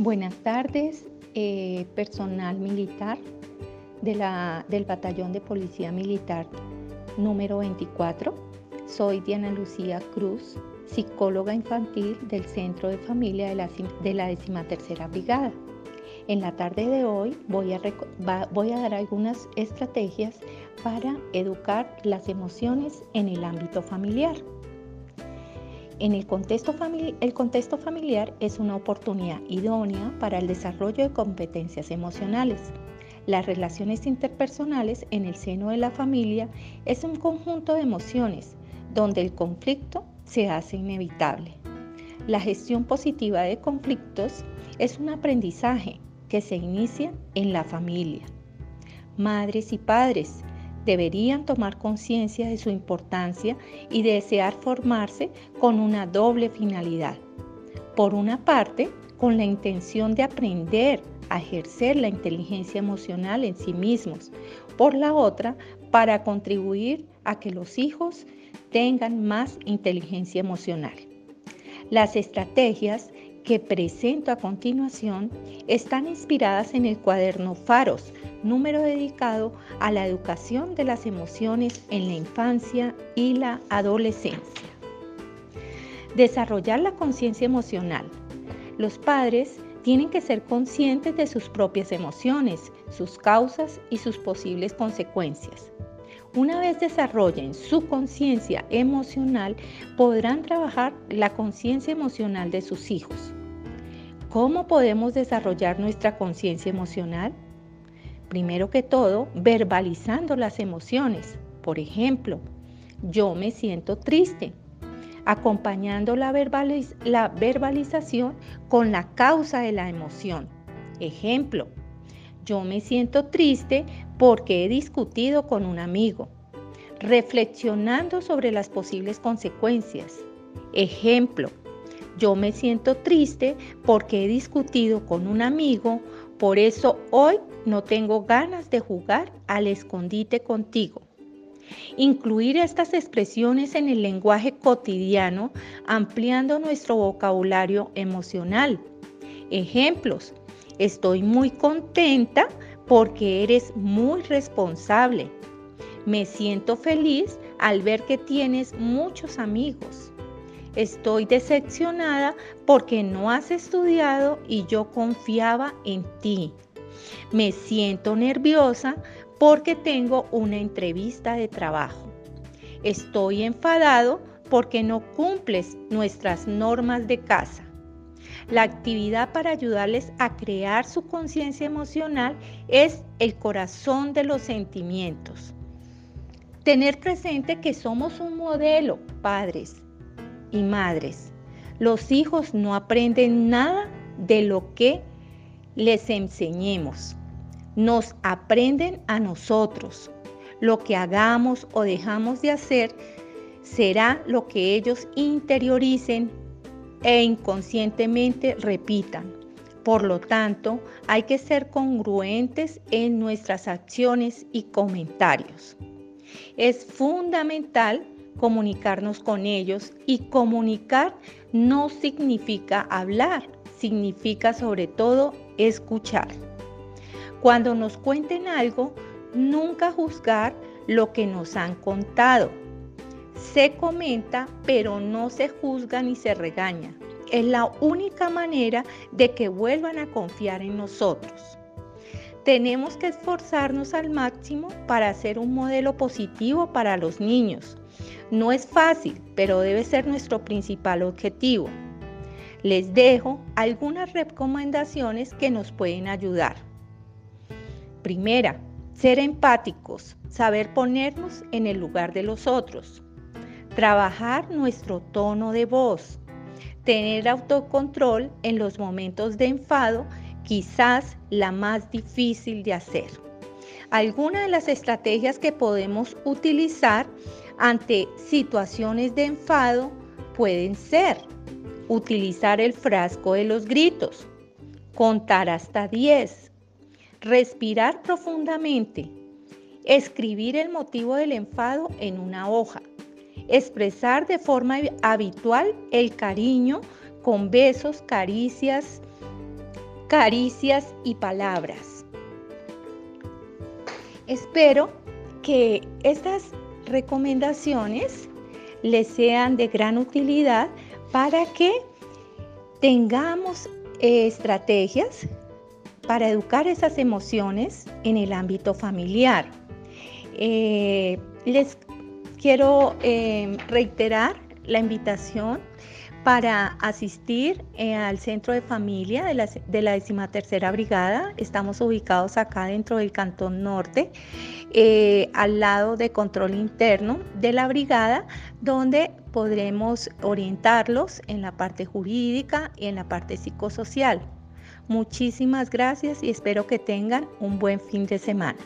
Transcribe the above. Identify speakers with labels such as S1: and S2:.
S1: Buenas tardes, eh, personal militar de la, del Batallón de Policía Militar número 24. Soy Diana Lucía Cruz, psicóloga infantil del Centro de Familia de la, de la 13 Brigada. En la tarde de hoy voy a, voy a dar algunas estrategias para educar las emociones en el ámbito familiar. En el contexto, el contexto familiar es una oportunidad idónea para el desarrollo de competencias emocionales. Las relaciones interpersonales en el seno de la familia es un conjunto de emociones donde el conflicto se hace inevitable. La gestión positiva de conflictos es un aprendizaje que se inicia en la familia. Madres y padres deberían tomar conciencia de su importancia y desear formarse con una doble finalidad. Por una parte, con la intención de aprender a ejercer la inteligencia emocional en sí mismos. Por la otra, para contribuir a que los hijos tengan más inteligencia emocional. Las estrategias que presento a continuación están inspiradas en el cuaderno Faros, número dedicado a la educación de las emociones en la infancia y la adolescencia. Desarrollar la conciencia emocional. Los padres tienen que ser conscientes de sus propias emociones, sus causas y sus posibles consecuencias. Una vez desarrollen su conciencia emocional, podrán trabajar la conciencia emocional de sus hijos. ¿Cómo podemos desarrollar nuestra conciencia emocional? Primero que todo, verbalizando las emociones. Por ejemplo, yo me siento triste, acompañando la, verbalización con la causa de la emoción. Ejemplo, yo me siento triste porque he discutido con un amigo, reflexionando sobre las posibles consecuencias. Ejemplo, yo me siento triste porque he discutido con un amigo, por eso hoy no tengo ganas de jugar al escondite contigo. Incluir estas expresiones en el lenguaje cotidiano, ampliando nuestro vocabulario emocional. Ejemplos. Estoy muy contenta porque eres muy responsable. Me siento feliz al ver que tienes muchos amigos. Estoy decepcionada porque no has estudiado y yo confiaba en ti. Me siento nerviosa porque tengo una entrevista de trabajo. Estoy enfadado porque no cumples nuestras normas de casa. La actividad para ayudarles a crear su conciencia emocional es el corazón de los sentimientos. Tener presente que somos un modelo, padres, y madres. Los hijos no aprenden nada de lo que les enseñemos. Nos aprenden a nosotros. Lo que hagamos o dejamos de hacer será lo que ellos interioricen e inconscientemente repitan. Por lo tanto, hay que ser congruentes en nuestras acciones y comentarios. Es fundamental comunicarnos con ellos y comunicar no significa hablar, significa sobre todo escuchar. Cuando nos cuenten algo, nunca juzgar lo que nos han contado. Se comenta, pero no se juzga ni se regaña. Es la única manera de que vuelvan a confiar en nosotros. Tenemos que esforzarnos al máximo para ser un modelo positivo para los niños, no es fácil, pero debe ser nuestro principal objetivo. Les dejo algunas recomendaciones que nos pueden ayudar. Primera, ser empáticos, saber ponernos en el lugar de los otros. Trabajar nuestro tono de voz. Tener autocontrol en los momentos de enfado, quizás la más difícil de hacer. Algunas de las estrategias que podemos utilizar ante situaciones de enfado pueden ser utilizar el frasco de los gritos, contar hasta 10, respirar profundamente, escribir el motivo del enfado en una hoja, expresar de forma habitual el cariño con besos, caricias caricias y palabras. Espero que estas recomendaciones les sean de gran utilidad para que tengamos eh, estrategias para educar esas emociones en el ámbito familiar. Eh, les quiero eh, reiterar la invitación para asistir al centro de familia de la, de decimatercera brigada. Estamos ubicados acá dentro del Cantón Norte, al lado de control interno de la brigada, donde podremos orientarlos en la parte jurídica y en la parte psicosocial. Muchísimas gracias y espero que tengan un buen fin de semana.